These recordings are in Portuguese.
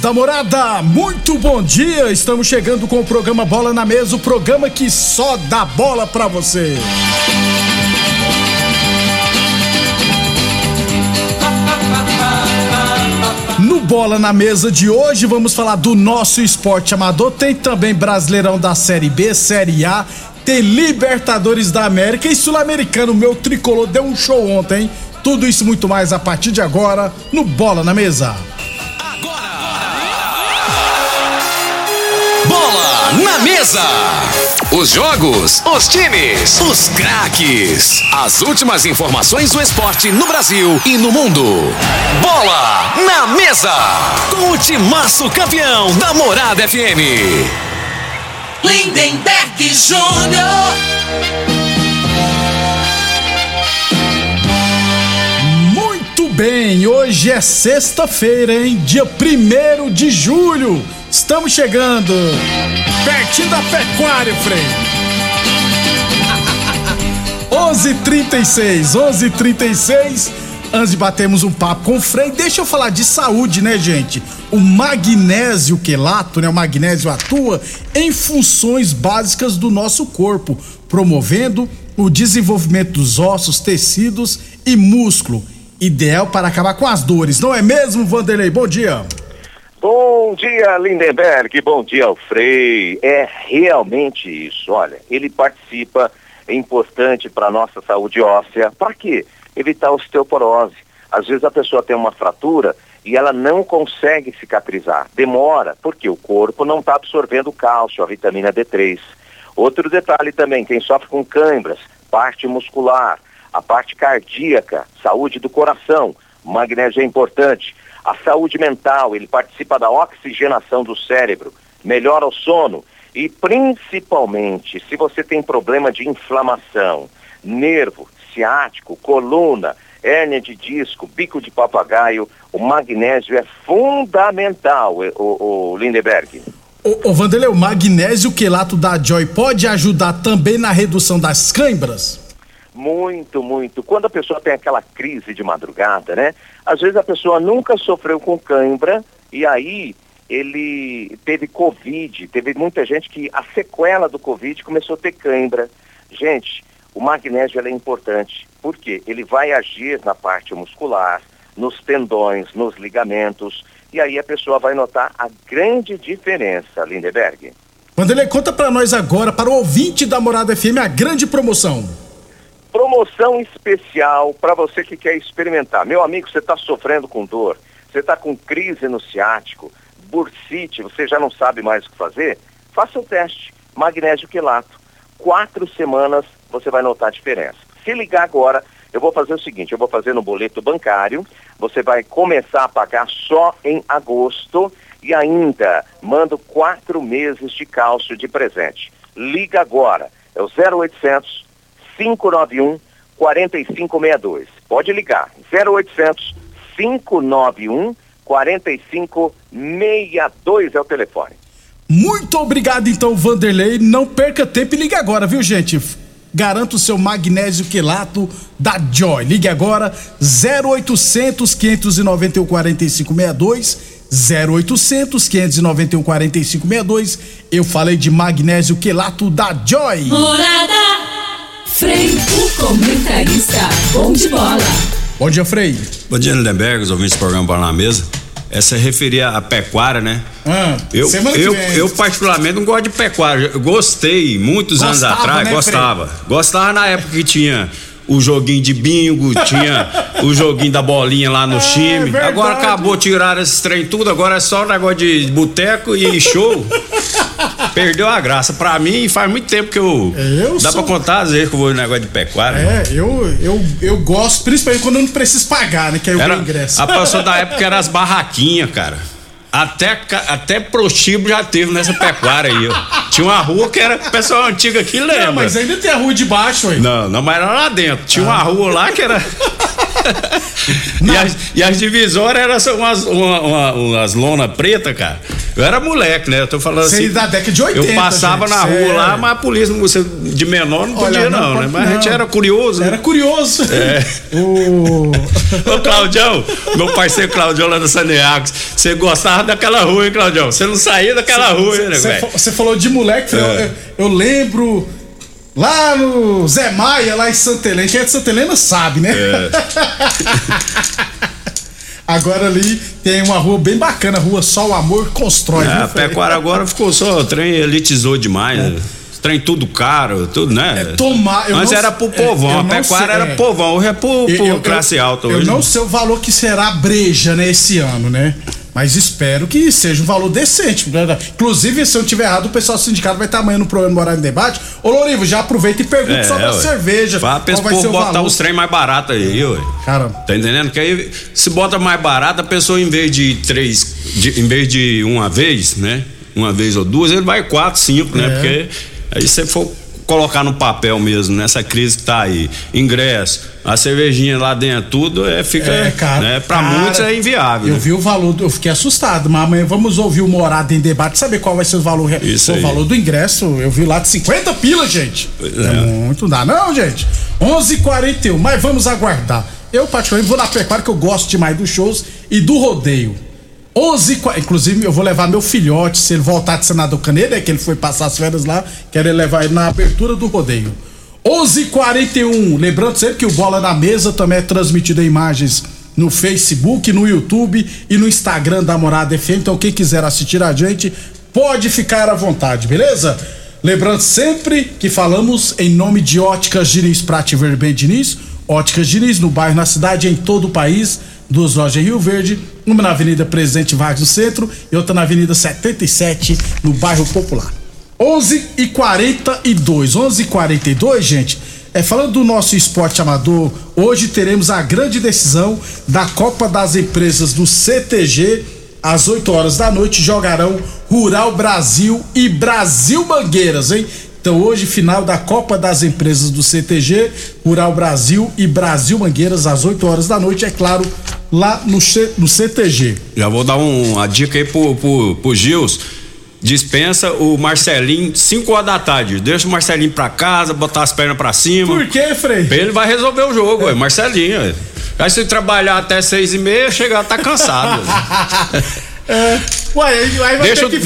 Da morada, muito bom dia! Estamos chegando com o programa Bola na Mesa o programa que só dá bola pra você. No Bola na Mesa de hoje, vamos falar do nosso esporte amador. Tem também Brasileirão da Série B, Série A, tem Libertadores da América e Sul-Americano. Meu tricolor deu um show ontem. hein? Tudo isso muito mais a partir de agora no Bola na Mesa. Bola na mesa. Os jogos, os times, os craques. As últimas informações do esporte no Brasil e no mundo. Bola na mesa. Com o timaço campeão da Morada FM. Lindenberg Júnior. Muito bem, hoje é sexta-feira, hein? Dia 1 de julho. Estamos chegando. Pertinho da pecuária, Frei. 11:36, 11:36. Antes de batermos um papo com o Frei, deixa eu falar de saúde, né, gente? O magnésio quelato, né? O magnésio atua em funções básicas do nosso corpo, promovendo o desenvolvimento dos ossos, tecidos e músculo. Ideal para acabar com as dores, não é mesmo, Vanderlei? Bom dia. Bom dia, Lindenberg. Bom dia, Alfrei. É realmente isso. Olha, ele participa, é importante para a nossa saúde óssea. Para quê? Evitar osteoporose. Às vezes a pessoa tem uma fratura e ela não consegue cicatrizar. Demora, porque o corpo não está absorvendo cálcio, a vitamina D3. Outro detalhe também, quem sofre com câimbras, parte muscular, a parte cardíaca, saúde do coração, magnésio é importante. A saúde mental, ele participa da oxigenação do cérebro, melhora o sono e principalmente se você tem problema de inflamação, nervo, ciático, coluna, hérnia de disco, bico de papagaio, o magnésio é fundamental, eh, o, o Lindeberg. Ô, ô Vanderlei, o magnésio quelato da Joy pode ajudar também na redução das câimbras? Muito, muito. Quando a pessoa tem aquela crise de madrugada, né? Às vezes a pessoa nunca sofreu com cãibra e aí ele teve Covid. Teve muita gente que a sequela do Covid começou a ter cãibra. Gente, o magnésio é importante. Por quê? Ele vai agir na parte muscular, nos tendões, nos ligamentos. E aí a pessoa vai notar a grande diferença, Lindeberg. Vanderlei, conta pra nós agora, para o ouvinte da Morada FM, a grande promoção. Promoção especial para você que quer experimentar. Meu amigo, você está sofrendo com dor, você está com crise no ciático, bursite, você já não sabe mais o que fazer? Faça o teste. Magnésio quelato. Quatro semanas você vai notar a diferença. Se ligar agora, eu vou fazer o seguinte, eu vou fazer no boleto bancário, você vai começar a pagar só em agosto e ainda mando quatro meses de cálcio de presente. Liga agora, é o 0800 591 4562. Pode ligar, 0800 591 4562 é o telefone. Muito obrigado então, Vanderlei. Não perca tempo e ligue agora, viu, gente? Garanto o seu magnésio quelato da Joy. Ligue agora 0800 591 4562 0800 591 4562. Eu falei de magnésio quelato da Joy. Morada. Frei, o comentarista. Bom de bola. Bom dia, Frei. Bom dia, Lindenberg, os ouvintes do programa Bola na Mesa. essa referia à pecuária, né? Ah, Eu, eu, eu, particularmente, não gosto de pecuária. Eu gostei muitos anos Gostava, atrás, né, gostava. Gostava na época que tinha o joguinho de bingo, tinha o joguinho da bolinha lá no time. verdade. Agora acabou, tiraram esse trem tudo, agora é só negócio de boteco e show. Perdeu a graça. Pra mim, faz muito tempo que eu. Eu dá sou- pra contar às vezes que eu vou no negócio de pecuária. É, eu, eu, eu gosto, principalmente quando eu não preciso pagar, né? Que aí eu Era, ingresso. a pessoa da época era as barraquinhas, cara. Até, até prostíbulo já teve nessa pecuária aí, ó. Tinha uma rua que era pessoal antigo aqui, lembra? Não, mas ainda tem a rua de baixo, aí. Não, não, mas era lá dentro. Tinha uma rua lá que era. e, as, e as divisórias eram umas, uma, uma, umas lona preta, cara. Eu era moleque, né? Eu tô falando Você assim. é da década de 80, Eu passava gente, na cê rua é- lá, mas a polícia, você de menor, não Olha, podia, não não, né? Mas a gente não. era curioso. né? Era curioso. É. O... Ô, Claudião, meu parceiro Claudião lá da Saneagos, você gostava daquela rua, hein, Claudião? Você não saía daquela rua, hein, Você velho? Você falou de moleque, É. eu, eu lembro lá no Zé Maia, lá em Santa Helena. Quem é de Santa Helena sabe, né? É. Agora ali tem uma rua bem bacana, a rua Só o Amor Constrói. É, a pecuária agora ficou só, o trem elitizou demais, né? Esse Trem tudo caro, tudo, né? É, tomar- eu Antes não era pro é, povão, eu a pecuária sei, era é. povão, hoje é pro, pro Eu- eu- classe alta. Eu hoje. não sei o valor que será a breja, né, esse ano, né? Mas espero que seja um valor decente. né? Inclusive, se eu tiver errado, o pessoal do sindicato vai estar amanhã no programa Morar em Debate. Ô, Lorivo, já aproveita e pergunta É, sobre a cerveja. Fala pra esse povo botar valor. os trem mais baratos aí, ué. Cara, Tá entendendo? Que aí, se bota mais barato, a pessoa, em vez de três, de- em vez de uma vez, né? Uma vez ou duas, ele vai quatro, cinco, né? É. Porque aí se for colocar no papel mesmo, nessa crise que tá aí, ingresso, a cervejinha lá dentro, tudo, é, fica, É, cara. né? Pra cara, muitos é inviável. Eu né? vi o valor, eu fiquei assustado, mas amanhã vamos ouvir o Morada em Debate, saber qual vai ser o valor, Isso o aí. valor do ingresso. Eu vi lá de 50 pila, gente. É. é. muito, não dá não, gente. 11:41, mas vamos aguardar. Eu particularmente vou na pecuária que eu gosto demais dos shows e do rodeio. 11 qua- Inclusive, eu vou levar meu filhote, se ele voltar de Senador é que ele foi passar as férias lá, quero levar ele na abertura do rodeio. 11:41. Lembrando sempre que o Bola na Mesa também é transmitido em imagens no Facebook, no YouTube e no Instagram da Morada FM. Então, quem quiser assistir a gente, pode ficar à vontade, beleza? Lembrando sempre que falamos em nome de Óticas Diniz, Prate Verben Diniz, Óticas Diniz no bairro, na cidade, em todo o país, duas lojas Rio Verde, uma na Avenida Presidente Vargas no centro e outra na Avenida 77 no bairro Popular. 11 e 42, 11 e 42, gente. É, falando do nosso esporte amador, hoje teremos a grande decisão da Copa das Empresas do CTG. Às 8 horas da noite jogarão Rural Brasil e Brasil Mangueiras, hein? Então hoje, final da Copa das Empresas do CTG, Rural Brasil e Brasil Mangueiras, às 8 horas da noite, é claro, lá no, C- no CTG. Já vou dar um- uma dica aí pro, pro, pro Gils. Dispensa o Marcelinho 5 horas da tarde. Deixa o Marcelinho pra casa, botar as pernas pra cima. Por quê, Frei? Ele vai resolver o jogo, ué, Marcelinho. ué. Aí se trabalhar até seis e meia, chegar tá cansado. É, ué, aí, vai deixa, ter fa-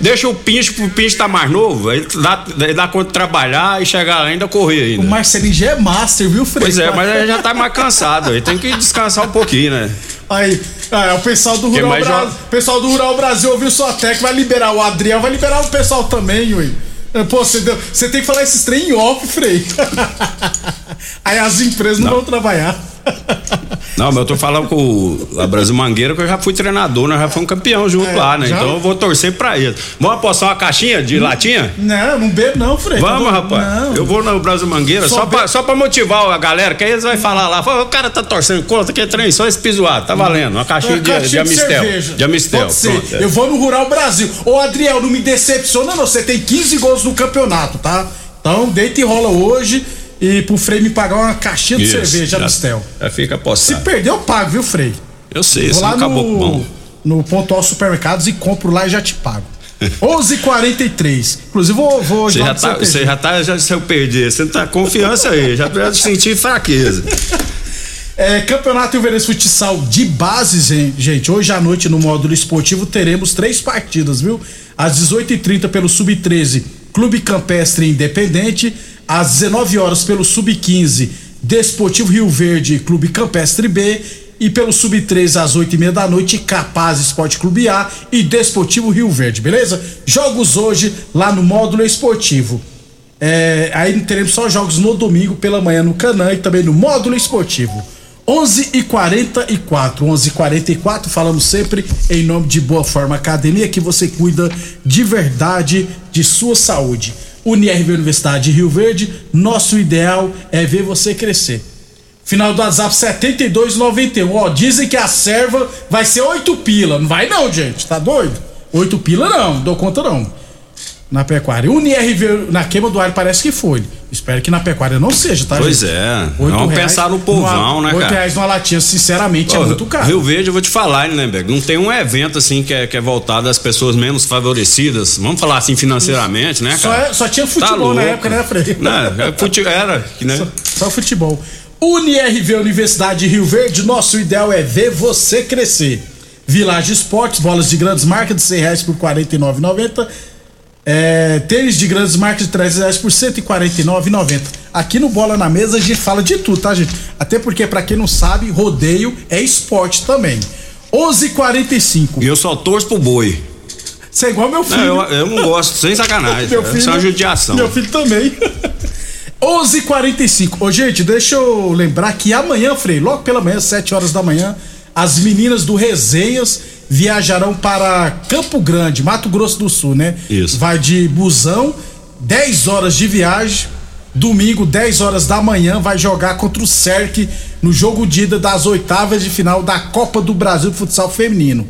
deixa, o- o pincho pro pincho tá mais novo, aí dá, aí dá conta de trabalhar e chegar lá ainda correr O ainda. Marcelinho já é master, viu, Frei? Pois é, mas aí já tá mais cansado, aí tem que descansar um pouquinho, né? Aí, ah, o pessoal do Rural Brasil. joga? pessoal do Rural Brasil ouviu sua tech, vai liberar o Adriel, vai liberar o pessoal também, ui. É, Pô, você deu- você tem que falar esses trem em off, Frei. Aí as empresas não, vão trabalhar. Não, mas eu tô falando com o a Brasil Mangueira que eu já fui treinador, nós já fomos campeão junto É, lá, né? já? Então eu vou torcer pra ele. Vamos apostar uma caixinha de latinha? Não, não bebo não, Frei. Vamos, Tá rapaz. Não. Eu vou no Brasil Mangueira Só só, pra, só pra motivar a galera, que aí eles vão falar lá, o cara tá torcendo contra, que é trem, só esse pisoado, tá valendo. Uma caixinha, Uma de, caixinha de Amistel. cerveja. De Amistel. Pode ser. pronto, é. Eu vou no Rural Brasil. Ô, Adriel, não me decepciona, não. Você tem 15 gols no campeonato, tá? Então, deita e rola hoje. E pro Frei me pagar uma caixinha de Isso, cerveja já- Amistel. Já fica Se apostado. perder, eu pago, viu, Frei? Eu sei, Vou lá no, bom. no Pontual Supermercados e compro lá e já te pago. 11:43. Inclusive, vou, vou Você já tá, você já tá, já, se eu perder, você tá confiança aí, já vai sentir fraqueza. É, Campeonato Verde Futsal de bases, hein, gente. Hoje à noite no módulo esportivo teremos três partidas, viu? Às 18h30 pelo Sub-13, Clube Campestre Independente. Às 19 horas pelo Sub-15, Desportivo Rio Verde, Clube Campestre B. E pelo Sub-13 às 8 e meia da noite, Capaz Esporte Clube A e Desportivo Rio Verde, beleza? Jogos hoje lá no módulo esportivo. É, aí teremos só jogos no domingo pela manhã no Canã e também no módulo esportivo. 11 e 44 11 e 44 falamos sempre em nome de Boa Forma Academia que você cuida de verdade de sua saúde. Unirv Universidade de Rio Verde, nosso ideal é ver você crescer. Final do WhatsApp 7291. Ó, dizem que a serva vai ser 8 pila. Não vai não, gente. Tá doido? 8 pila não, não dou conta não na pecuária. Unirv na queima do ar parece que foi. Espero que na pecuária não seja, tá? Pois gente? é. Vamos pensar no povão, numa, né, cara? 8 reais numa latinha, sinceramente, Pô, é muito caro. Rio Verde, eu vou te falar, né, Lemberg? Não tem um evento assim que é, que é voltado às pessoas menos favorecidas. Vamos falar assim financeiramente, né, cara? Só, é, só tinha futebol tá na época, né, Fred? Não, é, fute, era, né? Só, só futebol. UniRV Universidade de Rio Verde, nosso ideal é ver você crescer. Village Esportes, bolas de grandes marcas de 100 reais por R$ 49,90 é, tênis de grandes marcas de 300 reais por R$ 149,90. Aqui no Bola na Mesa a gente fala de tudo, tá, gente? Até porque, para quem não sabe, rodeio é esporte também. 11:45. E eu só torço pro boi. Você é igual meu filho. Não, eu, eu, não gosto, sem sacanagem. meu filho, Isso é uma judiação. Meu filho também. 11:45. Ô, gente, deixa eu lembrar que amanhã, Frei, logo pela manhã, 7 horas da manhã, as meninas do Resenhas viajarão para Campo Grande, Mato Grosso do Sul, né? Isso. Vai de busão, 10 horas de viagem. Domingo, 10 horas da manhã, vai jogar contra o Cerc no jogo de ida das oitavas de final da Copa do Brasil de Futsal Feminino.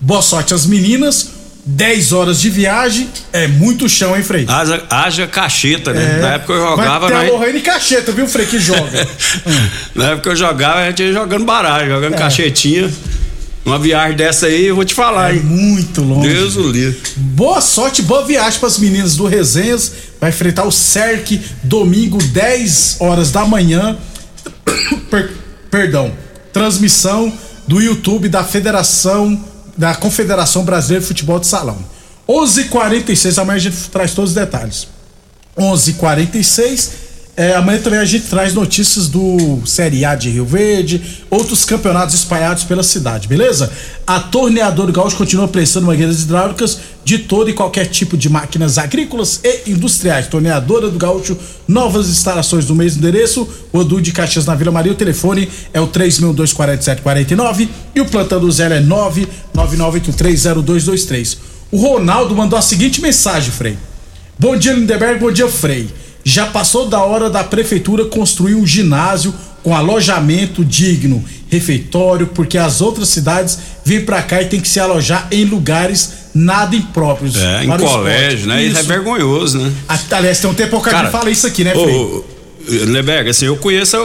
Boa sorte às meninas. 10 horas de viagem é muito chão, hein, Frei? Haja, haja cacheta, né? É, Na época eu jogava. Vai ter nós... a cacheta, viu, Frei, que joga. Na época eu jogava, a gente ia jogando baralho, jogando é. cachetinha. Uma viagem dessa aí, eu vou te falar, é hein? Muito longe. Deus o livre. Boa sorte, boa viagem para as meninas do Resenhas. Vai enfrentar o CERC domingo, 10 horas da manhã. per, perdão. Transmissão do YouTube da Federação, da Confederação Brasileira de Futebol de Salão. 11:46 amanhã a gente traz todos os detalhes. 11:46 é, amanhã também a gente traz notícias do Série A de Rio Verde, outros campeonatos espalhados pela cidade, beleza? A Torneadora Gaúcho continua prestando mangueiras hidráulicas de todo e qualquer tipo de máquinas agrícolas e industriais. Torneadora do Gaúcho, novas instalações do mesmo endereço, Odu de Caxias na Vila Maria. O telefone é o 3624749 e o plantão do zero é 999830223. O Ronaldo mandou a seguinte mensagem, Frei. Bom dia, Lindeberg, bom dia, Frei já passou da hora da prefeitura construir um ginásio com alojamento digno, refeitório, porque as outras cidades vêm para cá e tem que se alojar em lugares nada impróprios. É, em colégio, né? Isso. isso. é vergonhoso, né? Aliás, tem um tempo que a gente fala isso aqui, né, Frei? Leberg, assim, eu conheço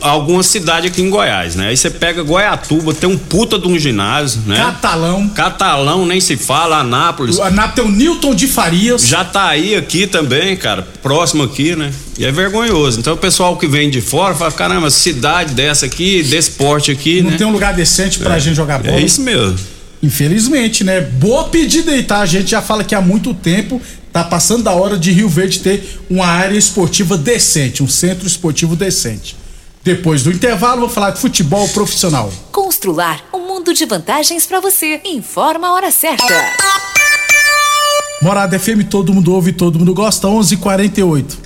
alguma cidade aqui em Goiás, né? Aí você pega Goiatuba, tem um puta de um ginásio, né? Catalão. Catalão, nem se fala, Anápolis. O Anápolis tem o Newton de Farias. Já tá aí aqui também, cara, próximo aqui, né? E é vergonhoso. Então o pessoal que vem de fora fala, caramba, cidade dessa aqui, desse porte aqui, Não né? tem um lugar decente pra é, gente jogar bola. É isso mesmo. Infelizmente, né? Boa pedida aí, tá? A gente já fala que há muito tempo Tá passando da hora de Rio Verde ter uma área esportiva decente, um centro esportivo decente. Depois do intervalo, vou falar de futebol profissional. Constrular um mundo de vantagens para você. Informa a hora certa. Morada FM, todo mundo ouve, todo mundo gosta, 11:48.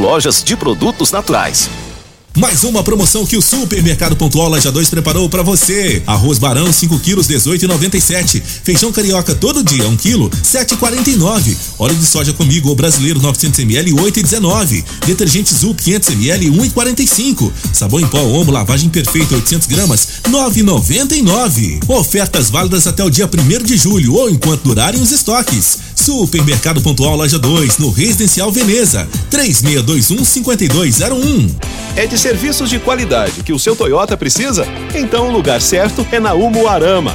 lojas de produtos naturais. Mais uma promoção que o Supermercado Pontual Laja 2 preparou para você. Arroz Barão 5 quilos 18,97. Feijão carioca todo dia 1 quilo 7,49. Óleo de soja comigo ou brasileiro 900 ml 8,19. Detergente Zup 500 ml 1,45. Sabão em pó Omo lavagem perfeita 800 gramas 9,99. Ofertas válidas até o dia 1 de julho ou enquanto durarem os estoques. Supermercado Pontual Laja 2 no Residencial Veneza 3621 5201. É de serviços de qualidade que o seu Toyota precisa? Então o lugar certo é na Umuarama.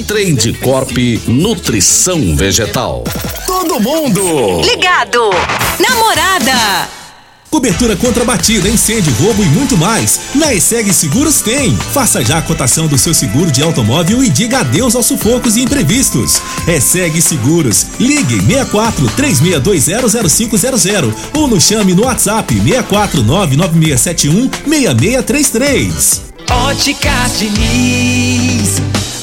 Trade Corp Nutrição Vegetal. Todo mundo Ligado. Namorada. Cobertura contra batida, incêndio, roubo e muito mais. Na ESEG Seguros tem. Faça já a cotação do seu seguro de automóvel e diga adeus aos sufocos e imprevistos. ESEG Seguros. Ligue 64 36200500 ou nos chame no WhatsApp 64 99671 6633. Óticas Diniz.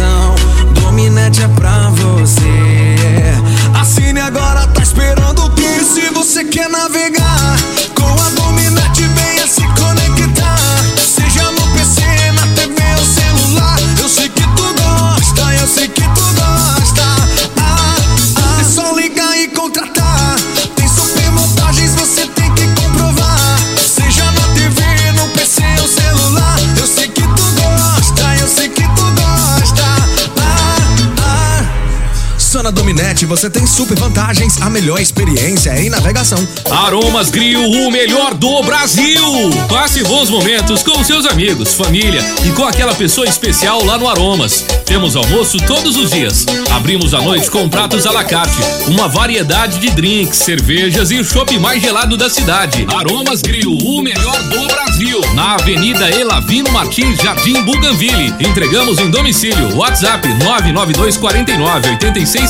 Navegação. Dominete é pra você. Assine agora, tá esperando o que? Se você quer navegar Na Dominete você tem super vantagens, a melhor experiência em navegação. Aromas Grill, o melhor do Brasil. Passe bons momentos com seus amigos, família e com aquela pessoa especial lá no Aromas. Temos almoço todos os dias. Abrimos à noite com pratos à la carte, uma variedade de drinks, cervejas e o chopp mais gelado da cidade. Aromas Grill, o melhor do Brasil. Na Avenida Elavino Martins, Jardim Buganville. Entregamos em domicílio. WhatsApp 992 49 86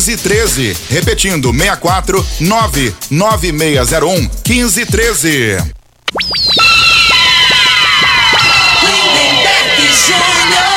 1513. Repetindo, 64 99601 1513. Lindenberg Júnior.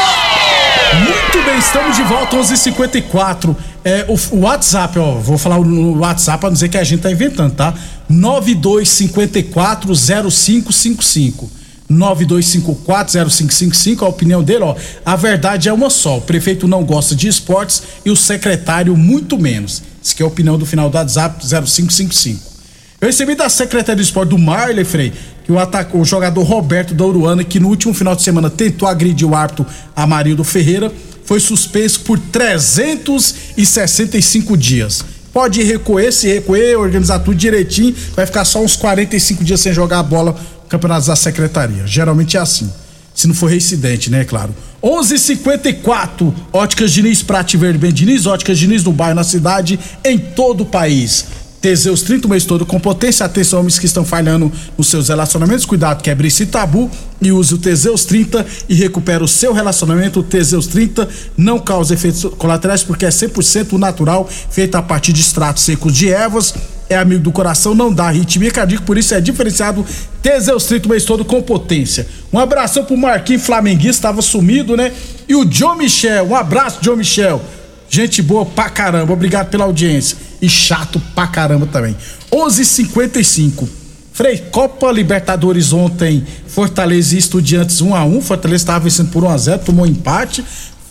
Muito bem, estamos de volta 11:54. É, o, o WhatsApp, ó, vou falar no WhatsApp para não dizer que a gente tá inventando, tá? 92540555. 92540555, a opinião dele, ó, a verdade é uma só. O prefeito não gosta de esportes e o secretário muito menos. Isso que é a opinião do final do WhatsApp 0555. Eu recebi da secretária de esporte do Marley Frei que o, atac... o jogador Roberto da Uruana, que no último final de semana tentou agredir o árbitro Amarildo Ferreira, foi suspenso por 365 dias. Pode recuer, se recuer, organizar tudo direitinho, vai ficar só uns 45 dias sem jogar a bola no campeonato da secretaria. Geralmente é assim. Se não for reincidente, né, claro. 11:54 Óticas Diniz Prate Verde Bem Diniz, Óticas Diniz no bairro, na cidade, em todo o país. Teseus 30 o mês todo com potência. Atenção, homens que estão falhando nos seus relacionamentos. Cuidado, quebre esse tabu e use o Teseus 30 e recupera o seu relacionamento. O Teseus 30 não causa efeitos colaterais porque é 100% natural, feito a partir de extratos secos de ervas. É amigo do coração, não dá arritmia cardíaca, por isso é diferenciado Teseus 30 o mês todo com potência. Um abração pro Marquinhos Flamenguista, estava sumido, né? E o John Michel, um abraço, John Michel. Gente boa pra caramba, obrigado pela audiência. E chato pra caramba também. 11:55. Frei, Copa Libertadores ontem, Fortaleza e Estudiantes 1 a 1 Fortaleza estava vencendo por 1 a 0 tomou empate.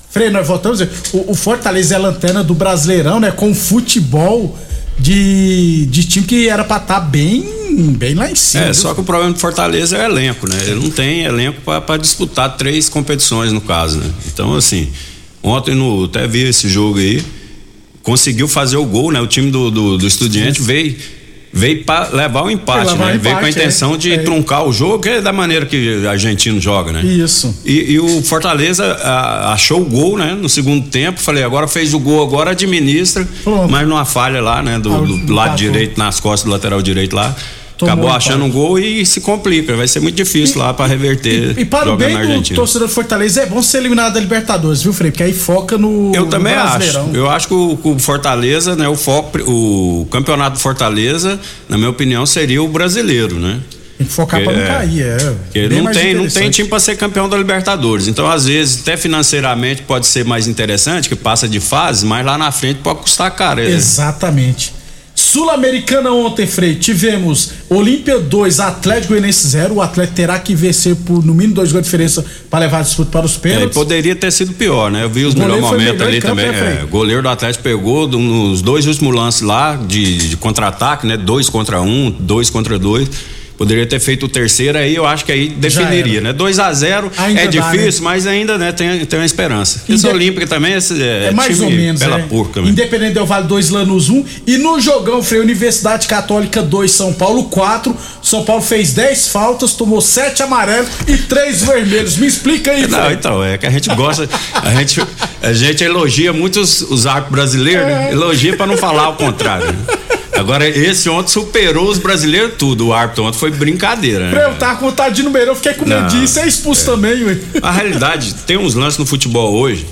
Frei, nós voltamos o, o Fortaleza é a lanterna do Brasileirão, né? Com futebol de, de time que era pra estar tá bem, bem lá em cima. É, viu? só que o problema do Fortaleza é o elenco, né? Ele não tem elenco para disputar três competições, no caso, né? Então, assim, ontem no. Até vi esse jogo aí. Conseguiu fazer o gol, né? O time do, do, do Estudiante veio. Veio para levar o empate, levar né? o veio com a empate, intenção é. de É. truncar o jogo, que é da maneira que o argentino joga, né? Isso. E, e o Fortaleza a- achou o gol, né? No segundo tempo, falei, agora fez o gol, agora administra, mas numa falha lá, né? Do, Ah, do lado direito, nas costas do lateral direito lá. Tomou acabou achando um gol e se complica. Vai ser muito difícil lá para reverter E para o bem do torcedor do Fortaleza, é bom ser eliminado da Libertadores, viu, Frei? Porque aí foca no. Eu também no acho. Eu acho que o, o Fortaleza, né, o foco, o campeonato do Fortaleza, na minha opinião, seria o brasileiro, né? Tem que focar pra não É. cair, é. Não tem, não tem time para ser campeão da Libertadores. Então, às vezes, até financeiramente pode ser mais interessante, que passa de fase, mas lá na frente pode custar caro. é. Exatamente. Sul-Americana ontem, Frei, tivemos Olímpia 2, Atlético Goianiense 0. O Atlético terá que vencer por no mínimo dois gols de diferença para levar a disputa para os É, pênaltis. poderia ter sido pior, né? Eu vi os melhores momentos ali campo, também. né? É, o goleiro do Atlético pegou nos dois últimos lances lá de, de contra-ataque, né? Dois contra um, dois contra dois. Poderia ter feito o terceiro aí, eu acho que aí definiria, né? 2 a 0 Ainda é difícil, mas ainda né, tem, tem uma esperança. Esse Inde- Olímpica também é, é, É mais ou menos, pela né? porca. mesmo. Independente Del Vale 2, Lanús 1. E no jogão, Frei, Universidade Católica 2, São Paulo 4. São Paulo fez 10 faltas, tomou 7 amarelos e 3 vermelhos. Me explica aí, Não, Frei. então, é que a gente gosta, a gente, a gente elogia muito os, os arcos brasileiros, né? Elogia pra não falar o contrário. né? Agora, esse ontem superou os brasileiros tudo. O árbitro ontem foi brincadeira, né? eu tava com vontade de no beirão, fiquei com medo disso. É expulso também, ué. A realidade, tem uns lances no futebol hoje.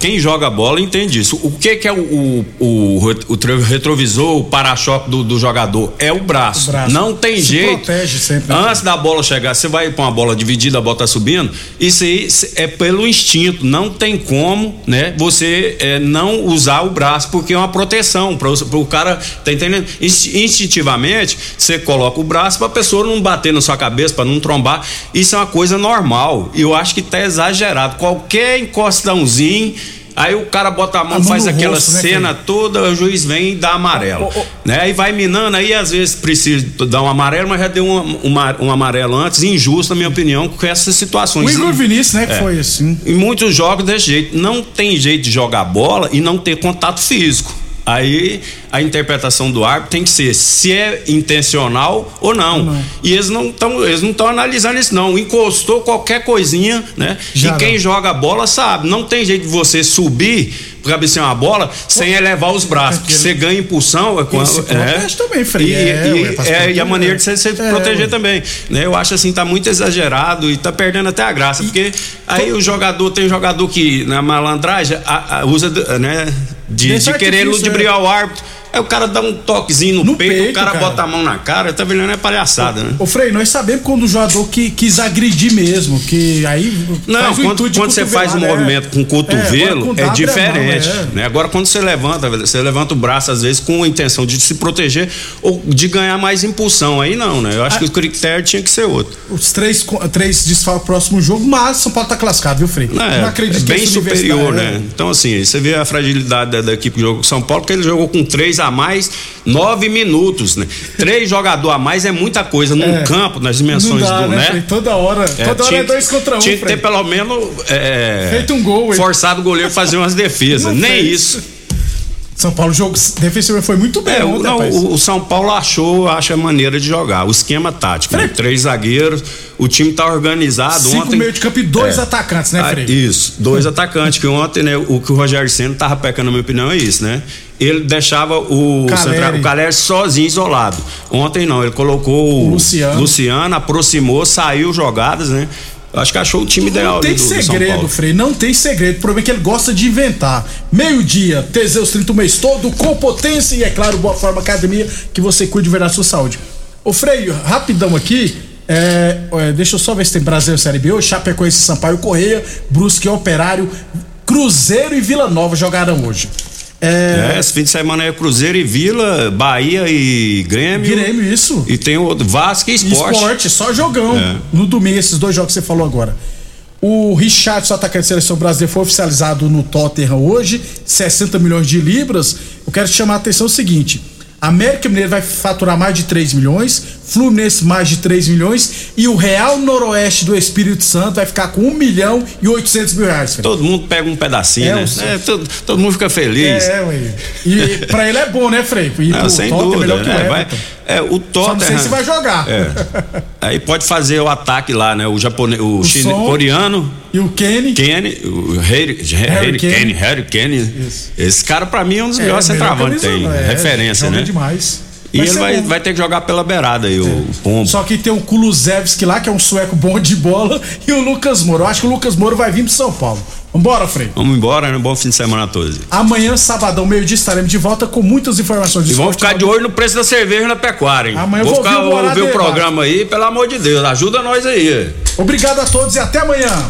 Quem joga bola entende isso. O que, que é o, o, o, o retrovisor, o para-choque do, do jogador? É o braço. O braço. Não tem Se jeito. protege sempre. né? Antes da bola chegar, você vai pra uma bola dividida, a bola tá subindo. Isso aí é pelo instinto. Não tem como, né? Você é, não usar o braço, porque é uma proteção. Para o cara, tá entendendo? Insti- Instintivamente, você coloca o braço pra pessoa não bater na sua cabeça, pra não trombar. Isso é uma coisa normal. Eu acho que tá exagerado. Qualquer encostãozinho. Aí o cara bota a mão, A mão faz aquela rosto, né, cena toda, o juiz vem e dá amarelo. Né? Aí vai minando, aí às vezes precisa dar um amarelo, mas já deu um, uma- um amarelo antes, injusto, na minha opinião, com essas situações. O Igor Vinícius, né, que É. foi assim. Em muitos jogos desse jeito. Não tem jeito de jogar bola e não ter contato físico. Aí a interpretação do árbitro tem que ser se é intencional ou não. E eles não estão eles não estão analisando isso não. Encostou qualquer coisinha, né? Já e quem não. joga bola sabe, não tem jeito de você subir cabecear uma bola sem elevar os braços, porque você ganha impulsão, é quando é, também, Frei. e, É, e- ué, é, e a maneira de você se É, proteger ué. também, né? Eu acho assim tá muito exagerado e tá perdendo até a graça, porque aí o jogador tem jogador que na malandragem a- a- usa né de, de querer ludibriar o árbitro. Aí o cara dá um toquezinho no, peito, o cara, bota a mão na cara, tá vendo? É palhaçada, né? Ô Frei, nós sabemos quando o jogador que, quis agredir mesmo, que aí. Não, quando, quando você faz um né? movimento com o cotovelo, é, abre a diferente. mão, é. né? Agora, quando você levanta, você levanta o braço, às vezes, com a intenção de se proteger ou de ganhar mais impulsão. Aí não, né? Eu acho que o critério tinha que ser outro. Os três, três desfalques no próximo jogo, mas São Paulo tá classificado, viu, Frei? Não, é, Não acredito é bem superior, universidade- né? Então, assim, você vê a fragilidade da, da equipe que jogou com São Paulo, porque ele jogou com três a mais, nove minutos, né? Três jogadores a mais é muita coisa num É. campo, nas dimensões dá, do, né, né? Toda hora. É, toda hora tinha é dois contra um, Tinha que ter pelo menos é, Feito um gol, forçado o goleiro fazer umas defesas. Nem fez. isso. São Paulo, o jogo defensivamente foi muito bem É, o, ontem, não, o, o São Paulo achou, acha a maneira de jogar. O esquema tático, né? Três zagueiros, o time tá organizado. Cinco ontem, meio de campo e dois É. atacantes, né, Ah, Frei? Isso, dois atacantes, que ontem, né, o que o Rogério Senna tava pecando, na minha opinião, é isso, né? Ele deixava o Caleri. o Caleri sozinho, isolado. Ontem não, ele colocou o Luciano. Luciano, aproximou, saiu jogadas, né? Eu Acho que achou o time ideal Não tem do, do segredo, Paulo. Frei, não tem segredo. O problema é que ele gosta de inventar. Meio-dia, Teseus 30 o mês todo, com potência e, é claro, Boa Forma Academia, que você cuide de verdade da sua saúde. Ô, Frei, rapidão aqui, é, é, deixa eu só ver se tem Brasil Série B hoje. Chapecoense, Sampaio Correia, Brusque Operário, Cruzeiro e Vila Nova jogaram hoje. É, esse fim de semana é Cruzeiro e Vila, Bahia e Grêmio. Grêmio, isso. E tem o Vasco e Esporte. Esporte, só jogão. É. No domingo, esses dois jogos que você falou agora. O Richardson, atacante da seleção brasileira, foi oficializado no Tottenham hoje, 60 milhões de libras. Eu quero te chamar a atenção o seguinte: América Mineiro vai faturar mais de 3 milhões, Fluminense mais de 3 milhões e o Real Noroeste do Espírito Santo vai ficar com 1 milhão e 800 mil reais. Todo mundo pega um pedacinho, É, né? É, todo, todo mundo fica feliz. É, ué. E pra ele é bom, né, Frei? E Não, pro sem Tottenham é dúvida. melhor que o é, vai- é, o Só Tottenham. não sei se vai jogar. É. Aí pode fazer o ataque lá, né? O japonês, o, chine- som. coreano. E o Kenny. Kenny, o Harry, Harry, Kane. Kane, Harry Kane. Esse cara, pra mim, é um dos É, melhores melhor centroavantes que tem. camisa, é, referência, né? demais. E ele vai, vai ter que jogar pela beirada aí, o Pombo. Só que tem o Kulusevski lá, que é um sueco bom de bola, e o Lucas Moura. Eu acho que o Lucas Moura vai vir pro São Paulo. Vambora, Frei. Vamos embora, né? Bom fim de semana a todos. Amanhã, sabadão, meio-dia, estaremos de volta com muitas informações de E vamos ficar de olho no preço da cerveja na pecuária, hein? Amanhã eu vou vou ficar ouvir ouvir o programa aí, pelo amor de Deus. Ajuda nós aí. Obrigado a todos e até amanhã.